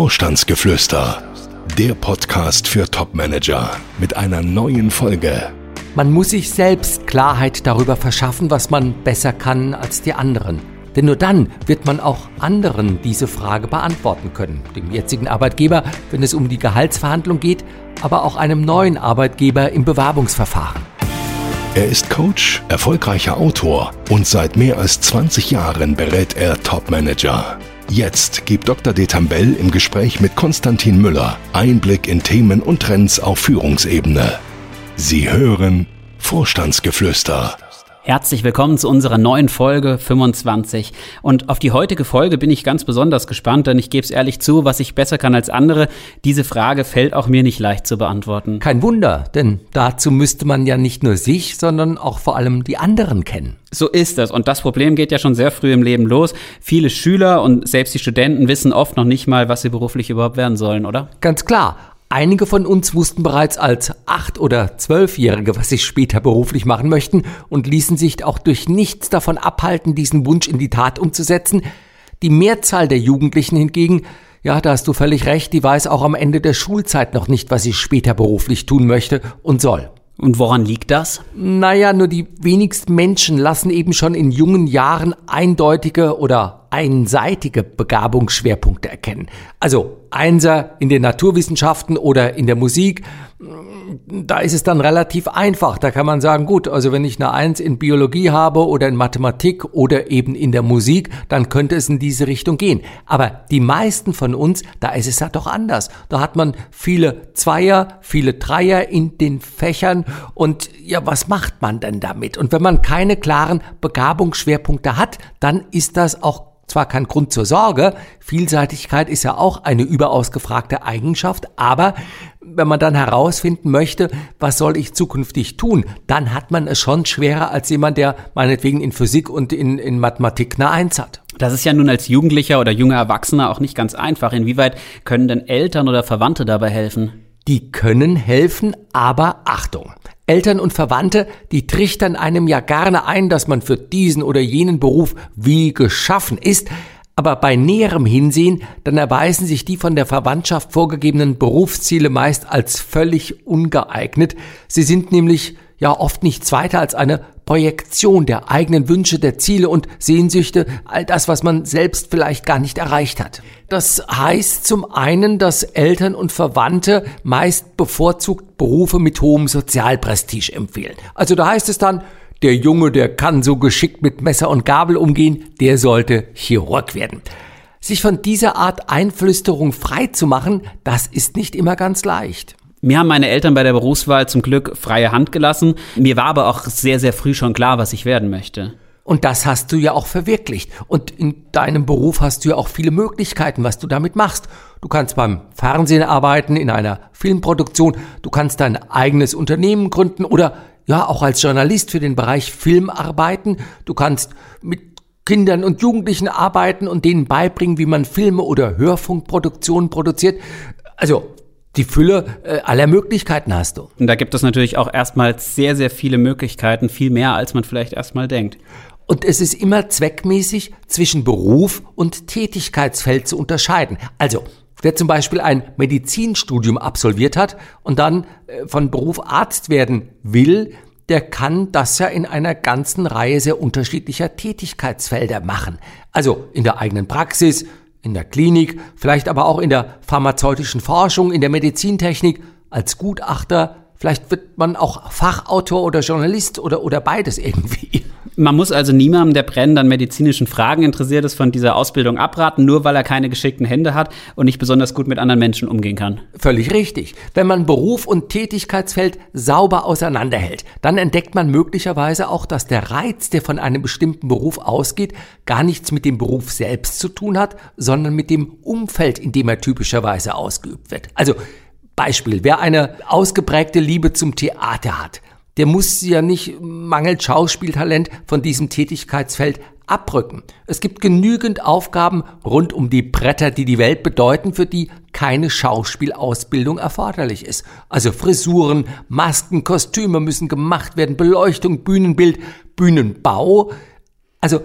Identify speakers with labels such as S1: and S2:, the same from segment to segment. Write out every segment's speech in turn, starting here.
S1: Vorstandsgeflüster, der Podcast für Topmanager mit einer neuen Folge.
S2: Man muss sich selbst Klarheit darüber verschaffen, was man besser kann als die anderen. Denn nur dann wird man auch anderen diese Frage beantworten können. Dem jetzigen Arbeitgeber, wenn es um die Gehaltsverhandlung geht, aber auch einem neuen Arbeitgeber im Bewerbungsverfahren.
S1: Er ist Coach, erfolgreicher Autor und seit mehr als 20 Jahren berät er Topmanager. Jetzt gibt Dr. Detambell im Gespräch mit Konstantin Müller Einblick in Themen und Trends auf Führungsebene. Sie hören Vorstandsgeflüster.
S3: Herzlich willkommen zu unserer neuen Folge 25. Und auf die heutige Folge bin ich ganz besonders gespannt, denn ich gebe es ehrlich zu, was ich besser kann als andere. Diese Frage fällt auch mir nicht leicht zu beantworten.
S2: Kein Wunder, denn dazu müsste man ja nicht nur sich, sondern auch vor allem die anderen kennen.
S3: So ist es. Und das Problem geht ja schon sehr früh im Leben los. Viele Schüler und selbst die Studenten wissen oft noch nicht mal, was sie beruflich überhaupt werden sollen, oder?
S2: Ganz klar. Einige von uns wussten bereits als acht- oder zwölfjährige, was sie später beruflich machen möchten und ließen sich auch durch nichts davon abhalten, diesen Wunsch in die Tat umzusetzen. Die Mehrzahl der Jugendlichen hingegen, ja, da hast du völlig recht, die weiß auch am Ende der Schulzeit noch nicht, was sie später beruflich tun möchte und soll.
S3: Und woran liegt das?
S2: Naja, nur die wenigsten Menschen lassen eben schon in jungen Jahren eindeutige oder einseitige Begabungsschwerpunkte erkennen. Also Einser in den Naturwissenschaften oder in der Musik, da ist es dann relativ einfach. Da kann man sagen, gut, also wenn ich eine Eins in Biologie habe oder in Mathematik oder eben in der Musik, dann könnte es in diese Richtung gehen. Aber die meisten von uns, da ist es ja doch anders. Da hat man viele Zweier, viele Dreier in den Fächern und ja, was macht man denn damit? Und wenn man keine klaren Begabungsschwerpunkte hat, dann ist das auch zwar kein Grund zur Sorge, Vielseitigkeit ist ja auch eine überaus gefragte Eigenschaft, aber wenn man dann herausfinden möchte, was soll ich zukünftig tun, dann hat man es schon schwerer als jemand, der meinetwegen in Physik und in, in Mathematik eine Eins hat.
S3: Das ist ja nun als Jugendlicher oder junger Erwachsener auch nicht ganz einfach. Inwieweit können denn Eltern oder Verwandte dabei helfen?
S2: Die können helfen, aber Achtung. Eltern und Verwandte, die trichtern einem ja gerne ein, dass man für diesen oder jenen Beruf wie geschaffen ist, aber bei näherem Hinsehen, dann erweisen sich die von der Verwandtschaft vorgegebenen Berufsziele meist als völlig ungeeignet. Sie sind nämlich ja oft nichts weiter als eine Projektion der eigenen Wünsche, der Ziele und Sehnsüchte, all das, was man selbst vielleicht gar nicht erreicht hat. Das heißt zum einen, dass Eltern und Verwandte meist bevorzugt Berufe mit hohem Sozialprestige empfehlen. Also da heißt es dann, der Junge, der kann so geschickt mit Messer und Gabel umgehen, der sollte Chirurg werden. Sich von dieser Art Einflüsterung frei zu machen, das ist nicht immer ganz leicht.
S3: Mir haben meine Eltern bei der Berufswahl zum Glück freie Hand gelassen. Mir war aber auch sehr, sehr früh schon klar, was ich werden möchte.
S2: Und das hast du ja auch verwirklicht. Und in deinem Beruf hast du ja auch viele Möglichkeiten, was du damit machst. Du kannst beim Fernsehen arbeiten, in einer Filmproduktion, du kannst dein eigenes Unternehmen gründen oder ja, auch als Journalist für den Bereich Film arbeiten. Du kannst mit Kindern und Jugendlichen arbeiten und denen beibringen, wie man Filme oder Hörfunkproduktionen produziert. Also die Fülle äh, aller Möglichkeiten hast du.
S3: Und da gibt es natürlich auch erstmal sehr, sehr viele Möglichkeiten, viel mehr, als man vielleicht erstmal denkt.
S2: Und es ist immer zweckmäßig, zwischen Beruf und Tätigkeitsfeld zu unterscheiden. Also, wer zum Beispiel ein Medizinstudium absolviert hat und dann äh, von Beruf Arzt werden will, der kann das ja in einer ganzen Reihe sehr unterschiedlicher Tätigkeitsfelder machen. Also in der eigenen Praxis, in der Klinik, vielleicht aber auch in der pharmazeutischen Forschung, in der Medizintechnik, als Gutachter, vielleicht wird man auch Fachautor oder Journalist oder, oder beides irgendwie.
S3: Man muss also niemandem, der brennend an medizinischen Fragen interessiert ist, von dieser Ausbildung abraten, nur weil er keine geschickten Hände hat und nicht besonders gut mit anderen Menschen umgehen kann.
S2: Völlig richtig. Wenn man Beruf und Tätigkeitsfeld sauber auseinanderhält, dann entdeckt man möglicherweise auch, dass der Reiz, der von einem bestimmten Beruf ausgeht, gar nichts mit dem Beruf selbst zu tun hat, sondern mit dem Umfeld, in dem er typischerweise ausgeübt wird. Also Beispiel, wer eine ausgeprägte Liebe zum Theater hat, der muss ja nicht mangels Schauspieltalent von diesem Tätigkeitsfeld abrücken. Es gibt genügend Aufgaben rund um die Bretter, die die Welt bedeuten, für die keine Schauspielausbildung erforderlich ist. Also Frisuren, Masken, Kostüme müssen gemacht werden, Beleuchtung, Bühnenbild, Bühnenbau. Also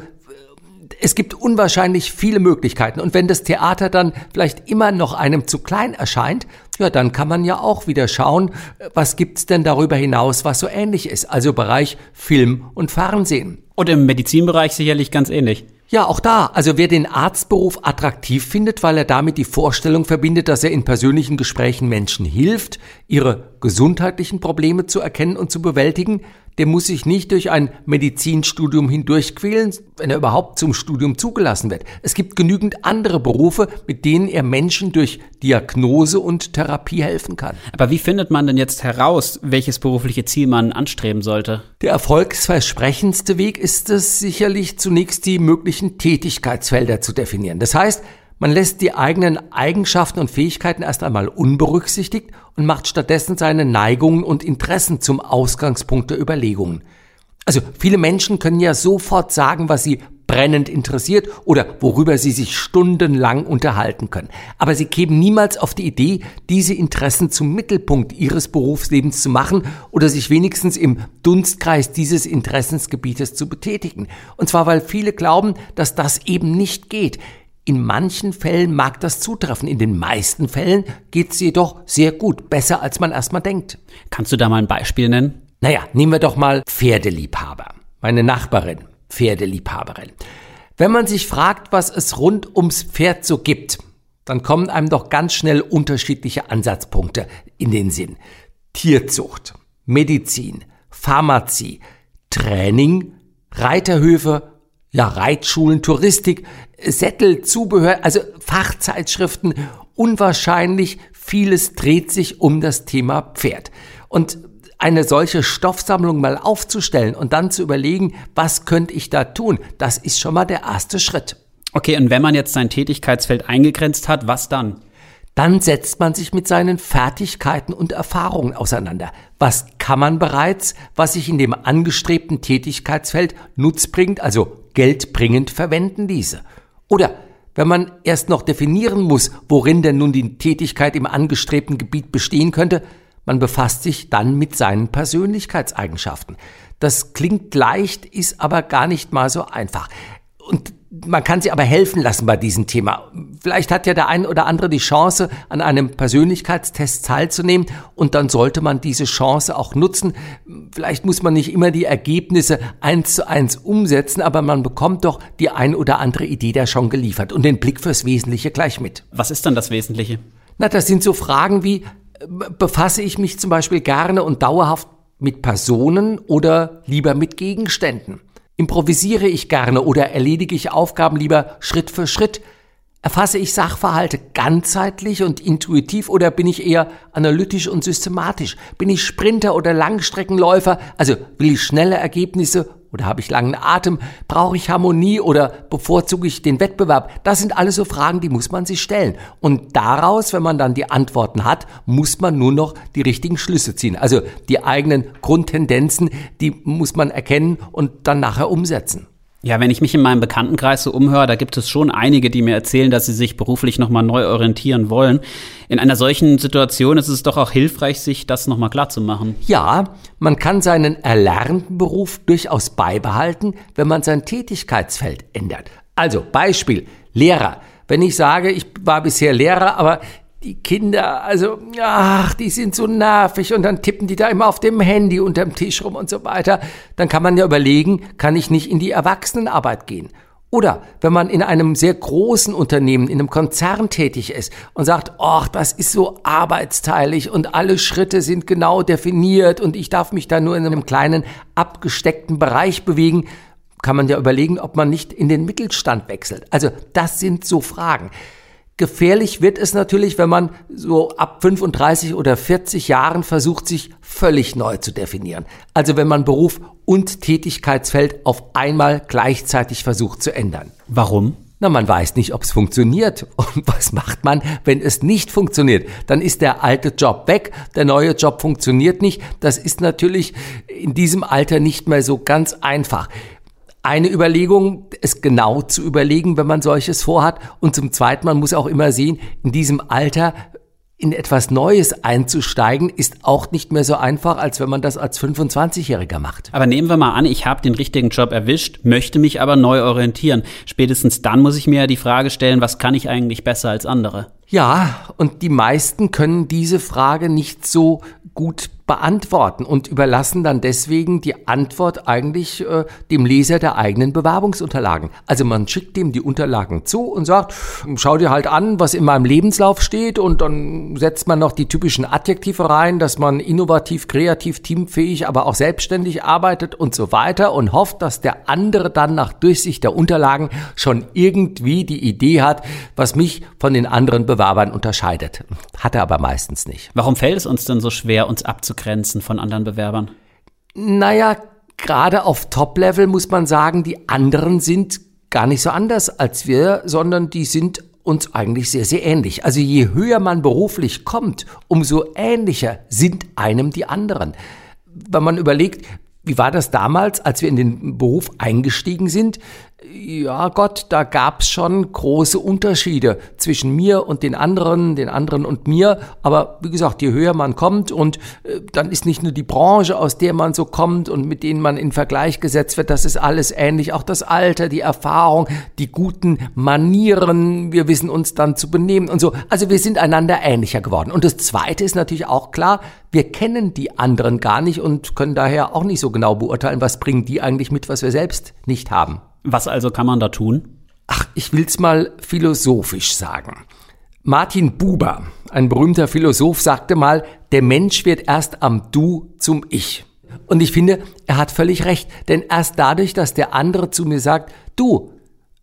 S2: Es gibt unwahrscheinlich viele Möglichkeiten. Und wenn das Theater dann vielleicht immer noch einem zu klein erscheint, ja, dann kann man ja auch wieder schauen, was gibt's denn darüber hinaus, was so ähnlich ist. Also Bereich Film und Fernsehen.
S3: Und im Medizinbereich sicherlich ganz ähnlich.
S2: Ja, auch da. Also wer den Arztberuf attraktiv findet, weil er damit die Vorstellung verbindet, dass er in persönlichen Gesprächen Menschen hilft, ihre gesundheitlichen Probleme zu erkennen und zu bewältigen, der muss sich nicht durch ein Medizinstudium hindurchquälen, wenn er überhaupt zum Studium zugelassen wird. Es gibt genügend andere Berufe, mit denen er Menschen durch Diagnose und Therapie helfen kann.
S3: Aber wie findet man denn jetzt heraus, welches berufliche Ziel man anstreben sollte?
S2: Der erfolgsversprechendste Weg ist es sicherlich zunächst die möglichen Tätigkeitsfelder zu definieren. Das heißt, man lässt die eigenen Eigenschaften und Fähigkeiten erst einmal unberücksichtigt und macht stattdessen seine Neigungen und Interessen zum Ausgangspunkt der Überlegungen. Also viele Menschen können ja sofort sagen, was sie brennend interessiert oder worüber sie sich stundenlang unterhalten können. Aber sie kämen niemals auf die Idee, diese Interessen zum Mittelpunkt ihres Berufslebens zu machen oder sich wenigstens im Dunstkreis dieses Interessensgebietes zu betätigen. Und zwar, weil viele glauben, dass das eben nicht geht. In manchen Fällen mag das zutreffen, in den meisten Fällen geht es jedoch sehr gut, besser als man erstmal denkt.
S3: Kannst du da mal ein Beispiel nennen?
S2: Naja, nehmen wir doch mal Pferdeliebhaber. Meine Nachbarin, Pferdeliebhaberin. Wenn man sich fragt, was es rund ums Pferd so gibt, dann kommen einem doch ganz schnell unterschiedliche Ansatzpunkte in den Sinn. Tierzucht, Medizin, Pharmazie, Training, Reiterhöfe, ja, Reitschulen, Touristik, Sättel, Zubehör, also Fachzeitschriften, unwahrscheinlich vieles dreht sich um das Thema Pferd. Und eine solche Stoffsammlung mal aufzustellen und dann zu überlegen, was könnte ich da tun, das ist schon mal der erste Schritt.
S3: Okay, und wenn man jetzt sein Tätigkeitsfeld eingegrenzt hat, was dann?
S2: Dann setzt man sich mit seinen Fertigkeiten und Erfahrungen auseinander. Was kann man bereits, was sich in dem angestrebten Tätigkeitsfeld nutzbringend, also geldbringend verwenden ließe? Oder wenn man erst noch definieren muss, worin denn nun die Tätigkeit im angestrebten Gebiet bestehen könnte, man befasst sich dann mit seinen Persönlichkeitseigenschaften. Das klingt leicht, ist aber gar nicht mal so einfach. Und man kann sie aber helfen lassen bei diesem Thema. Vielleicht hat ja der ein oder andere die Chance, an einem Persönlichkeitstest teilzunehmen und dann sollte man diese Chance auch nutzen. Vielleicht muss man nicht immer die Ergebnisse eins zu eins umsetzen, aber man bekommt doch die ein oder andere Idee da schon geliefert und den Blick fürs Wesentliche gleich mit.
S3: Was ist dann das Wesentliche?
S2: Na, das sind so Fragen wie, befasse ich mich zum Beispiel gerne und dauerhaft mit Personen oder lieber mit Gegenständen? Improvisiere ich gerne oder erledige ich Aufgaben lieber Schritt für Schritt? Erfasse ich Sachverhalte ganzheitlich und intuitiv oder bin ich eher analytisch und systematisch? Bin ich Sprinter oder Langstreckenläufer? Also will ich schnelle Ergebnisse oder habe ich langen Atem? Brauche ich Harmonie oder bevorzuge ich den Wettbewerb? Das sind alles so Fragen, die muss man sich stellen. Und daraus, wenn man dann die Antworten hat, muss man nur noch die richtigen Schlüsse ziehen. Also die eigenen Grundtendenzen, die muss man erkennen und dann nachher umsetzen.
S3: Ja, wenn ich mich in meinem Bekanntenkreis so umhöre, da gibt es schon einige, die mir erzählen, dass sie sich beruflich nochmal neu orientieren wollen. In einer solchen Situation ist es doch auch hilfreich, sich das nochmal klar zu machen.
S2: Ja, man kann seinen erlernten Beruf durchaus beibehalten, wenn man sein Tätigkeitsfeld ändert. Also Beispiel, Lehrer. Wenn ich sage, ich war bisher Lehrer, aber die Kinder, also, ach, die sind so nervig und dann tippen die da immer auf dem Handy unterm Tisch rum und so weiter. Dann kann man ja überlegen, kann ich nicht in die Erwachsenenarbeit gehen? Oder wenn man in einem sehr großen Unternehmen, in einem Konzern tätig ist und sagt, ach, das ist so arbeitsteilig und alle Schritte sind genau definiert und ich darf mich da nur in einem kleinen abgesteckten Bereich bewegen, kann man ja überlegen, ob man nicht in den Mittelstand wechselt. Also das sind so Fragen. Gefährlich wird es natürlich, wenn man so ab 35 oder 40 Jahren versucht, sich völlig neu zu definieren. Also wenn man Beruf und Tätigkeitsfeld auf einmal gleichzeitig versucht zu ändern.
S3: Warum?
S2: Na, man weiß nicht, ob es funktioniert. Und was macht man, wenn es nicht funktioniert? Dann ist der alte Job weg, der neue Job funktioniert nicht. Das ist natürlich in diesem Alter nicht mehr so ganz einfach eine Überlegung, es genau zu überlegen, wenn man solches vorhat. Und zum Zweiten, man muss auch immer sehen, in diesem Alter in etwas Neues einzusteigen, ist auch nicht mehr so einfach, als wenn man das als 25-Jähriger macht.
S3: Aber nehmen wir mal an, ich habe den richtigen Job erwischt, möchte mich aber neu orientieren. Spätestens dann muss ich mir ja die Frage stellen, was kann ich eigentlich besser als andere?
S2: Ja, und die meisten können diese Frage nicht so gut beantworten und überlassen dann deswegen die Antwort eigentlich äh, dem Leser der eigenen Bewerbungsunterlagen. Also man schickt dem die Unterlagen zu und sagt, schau dir halt an, was in meinem Lebenslauf steht und dann setzt man noch die typischen Adjektive rein, dass man innovativ, kreativ, teamfähig, aber auch selbstständig arbeitet und so weiter und hofft, dass der andere dann nach Durchsicht der Unterlagen schon irgendwie die Idee hat, was mich von den anderen Bewerbern unterscheidet. Hat er aber meistens nicht.
S3: Warum fällt es uns denn so schwer, uns abzugrenzen von anderen Bewerbern?
S2: Naja, gerade auf Top-Level muss man sagen, die anderen sind gar nicht so anders als wir, sondern die sind uns eigentlich sehr, sehr ähnlich. Also je höher man beruflich kommt, umso ähnlicher sind einem die anderen. Wenn man überlegt, wie war das damals, als wir in den Beruf eingestiegen sind? Ja Gott, da gab's schon große Unterschiede zwischen mir und den anderen, den anderen und mir. Aber wie gesagt, je höher man kommt und äh, dann ist nicht nur die Branche, aus der man so kommt und mit denen man in Vergleich gesetzt wird, das ist alles ähnlich. Auch das Alter, die Erfahrung, die guten Manieren, wir wissen uns dann zu benehmen und so. Also wir sind einander ähnlicher geworden. Und das Zweite ist natürlich auch klar, wir kennen die anderen gar nicht und können daher auch nicht so genau beurteilen, was bringen die eigentlich mit, was wir selbst nicht haben.
S3: Was also kann man da tun?
S2: Ach, ich will's mal philosophisch sagen. Martin Buber, ein berühmter Philosoph, sagte mal, der Mensch wird erst am Du zum Ich. Und ich finde, er hat völlig recht, denn erst dadurch, dass der andere zu mir sagt, du,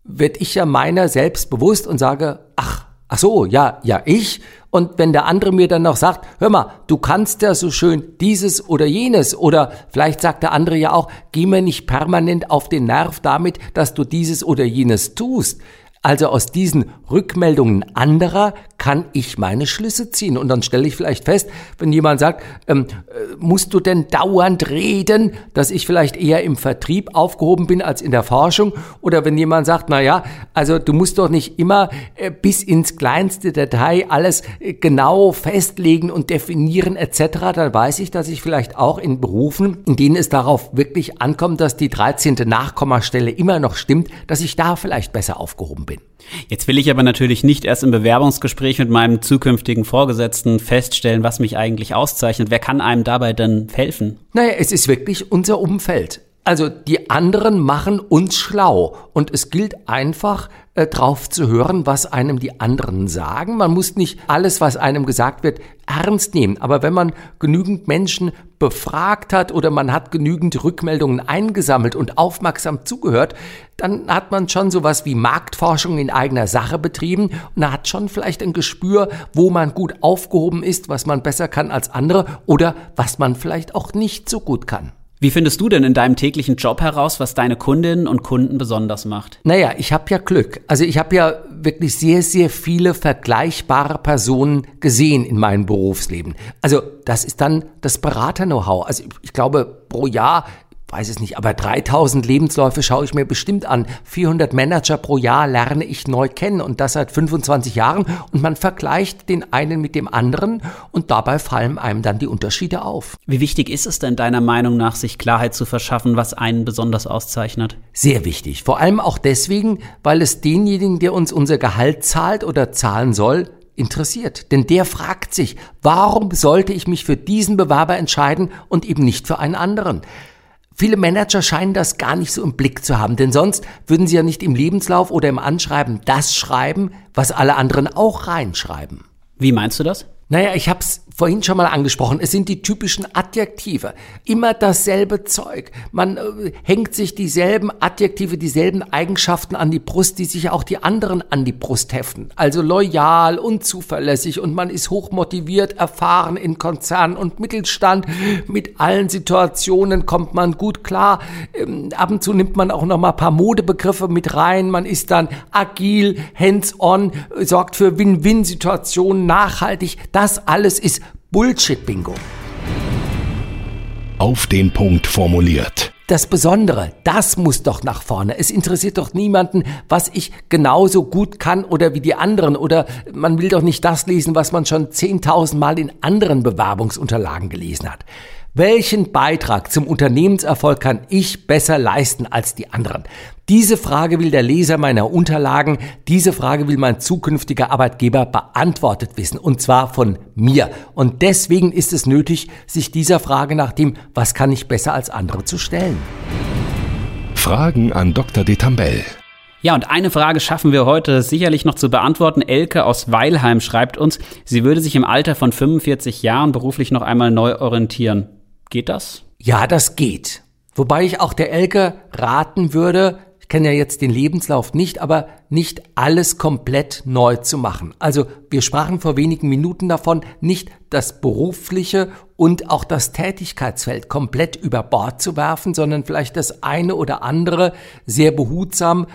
S2: werd ich ja meiner selbst bewusst und sage, ach, ach so, ja, ja, ich. Und wenn der andere mir dann noch sagt, hör mal, du kannst ja so schön dieses oder jenes oder vielleicht sagt der andere ja auch, geh mir nicht permanent auf den Nerv damit, dass du dieses oder jenes tust. Also aus diesen Rückmeldungen anderer kann ich meine Schlüsse ziehen. Und dann stelle ich vielleicht fest, wenn jemand sagt, ähm, äh, musst du denn dauernd reden, dass ich vielleicht eher im Vertrieb aufgehoben bin als in der Forschung. Oder wenn jemand sagt, na ja, also du musst doch nicht immer äh, bis ins kleinste Detail alles äh, genau festlegen und definieren etc., dann weiß ich, dass ich vielleicht auch in Berufen, in denen es darauf wirklich ankommt, dass die 13. Nachkommastelle immer noch stimmt, dass ich da vielleicht besser aufgehoben bin.
S3: Jetzt will ich aber natürlich nicht erst im Bewerbungsgespräch mit meinem zukünftigen Vorgesetzten feststellen, was mich eigentlich auszeichnet. Wer kann einem dabei denn helfen?
S2: Naja, es ist wirklich unser Umfeld. Also die anderen machen uns schlau und es gilt einfach äh, drauf zu hören, was einem die anderen sagen. Man muss nicht alles, was einem gesagt wird, ernst nehmen. Aber wenn man genügend Menschen befragt hat oder man hat genügend Rückmeldungen eingesammelt und aufmerksam zugehört, dann hat man schon sowas wie Marktforschung in eigener Sache betrieben und hat schon vielleicht ein Gespür, wo man gut aufgehoben ist, was man besser kann als andere oder was man vielleicht auch nicht so gut kann.
S3: Wie findest du denn in deinem täglichen Job heraus, was deine Kundinnen und Kunden besonders macht?
S2: Naja, ich habe ja Glück. Also ich habe ja wirklich sehr, sehr viele vergleichbare Personen gesehen in meinem Berufsleben. Also das ist dann das Berater-Know-how. Also ich glaube, pro Jahr weiß es nicht, aber 3000 Lebensläufe schaue ich mir bestimmt an. 400 Manager pro Jahr lerne ich neu kennen und das seit 25 Jahren und man vergleicht den einen mit dem anderen und dabei fallen einem dann die Unterschiede auf.
S3: Wie wichtig ist es denn deiner Meinung nach, sich Klarheit zu verschaffen, was einen besonders auszeichnet?
S2: Sehr wichtig. Vor allem auch deswegen, weil es denjenigen, der uns unser Gehalt zahlt oder zahlen soll, interessiert. Denn der fragt sich, warum sollte ich mich für diesen Bewerber entscheiden und eben nicht für einen anderen? Viele Manager scheinen das gar nicht so im Blick zu haben, denn sonst würden sie ja nicht im Lebenslauf oder im Anschreiben das schreiben, was alle anderen auch reinschreiben.
S3: Wie meinst du das?
S2: Naja, ich habe es vorhin schon mal angesprochen. Es sind die typischen Adjektive. Immer dasselbe Zeug. Man äh, hängt sich dieselben Adjektive, dieselben Eigenschaften an die Brust, die sich auch die anderen an die Brust heften. Also loyal und zuverlässig und man ist hochmotiviert, erfahren in Konzernen und Mittelstand. Mit allen Situationen kommt man gut klar. Ähm, ab und zu nimmt man auch noch mal ein paar Modebegriffe mit rein. Man ist dann agil, hands-on, sorgt für Win-Win-Situationen, nachhaltig. Das alles ist Bullshit-Bingo.
S1: Auf den Punkt formuliert.
S2: das Besondere, das muss doch nach vorne. Es interessiert doch niemanden, was ich genauso gut kann oder wie die anderen. Oder man will doch nicht das lesen, was man schon 10.000 Mal in anderen Bewerbungsunterlagen gelesen hat. Welchen Beitrag zum Unternehmenserfolg kann ich besser leisten als die anderen? Diese Frage will der Leser meiner Unterlagen, diese Frage will mein zukünftiger Arbeitgeber beantwortet wissen, und zwar von mir. Und deswegen ist es nötig, sich dieser Frage nach dem, was kann ich besser als andere zu stellen.
S1: Fragen an Dr. Detambell.
S3: Ja, und eine Frage schaffen wir heute sicherlich noch zu beantworten. Elke aus Weilheim schreibt uns, sie würde sich im Alter von 45 Jahren beruflich noch einmal neu orientieren. Geht das?
S2: Ja, das geht. Wobei ich auch der Elke raten würde, ich kenne ja jetzt den Lebenslauf nicht, aber nicht alles komplett neu zu machen. Also wir sprachen vor wenigen Minuten davon, nicht das berufliche und auch das Tätigkeitsfeld komplett über Bord zu werfen, sondern vielleicht das eine oder andere sehr behutsam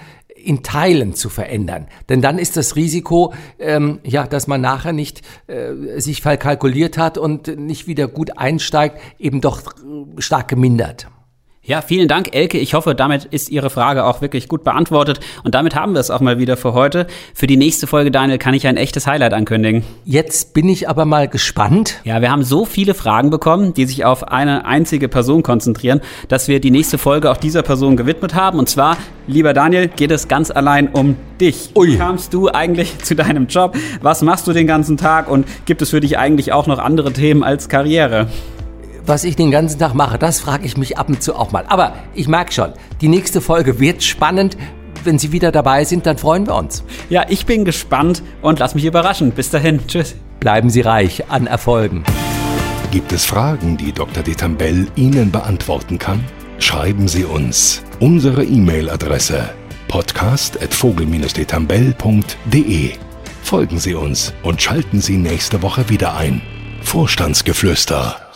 S2: in Teilen zu verändern. Denn dann ist das Risiko, ähm, ja, dass man nachher nicht äh, sich verkalkuliert hat und nicht wieder gut einsteigt, eben doch stark gemindert.
S3: Ja, vielen Dank, Elke. Ich hoffe, damit ist Ihre Frage auch wirklich gut beantwortet. Und damit haben wir es auch mal wieder für heute. Für die nächste Folge, Daniel, kann ich ein echtes Highlight ankündigen.
S2: Jetzt bin ich aber mal gespannt.
S3: Ja, wir haben so viele Fragen bekommen, die sich auf eine einzige Person konzentrieren, dass wir die nächste Folge auch dieser Person gewidmet haben. Und zwar, lieber Daniel, geht es ganz allein um dich. Ui. Wie kamst du eigentlich zu deinem Job? Was machst du den ganzen Tag? Und gibt es für dich eigentlich auch noch andere Themen als Karriere?
S2: Was ich den ganzen Tag mache, das frage ich mich ab und zu auch mal. Aber ich merke schon, die nächste Folge wird spannend. Wenn Sie wieder dabei sind, dann freuen wir uns.
S3: Ja, ich bin gespannt und lass mich überraschen. Bis dahin. Tschüss.
S2: Bleiben Sie reich an Erfolgen.
S1: Gibt es Fragen, die Dr. Detambell Ihnen beantworten kann? Schreiben Sie uns. Unsere E-Mail-Adresse podcast.vogel-detambell.de Folgen Sie uns und schalten Sie nächste Woche wieder ein. Vorstandsgeflüster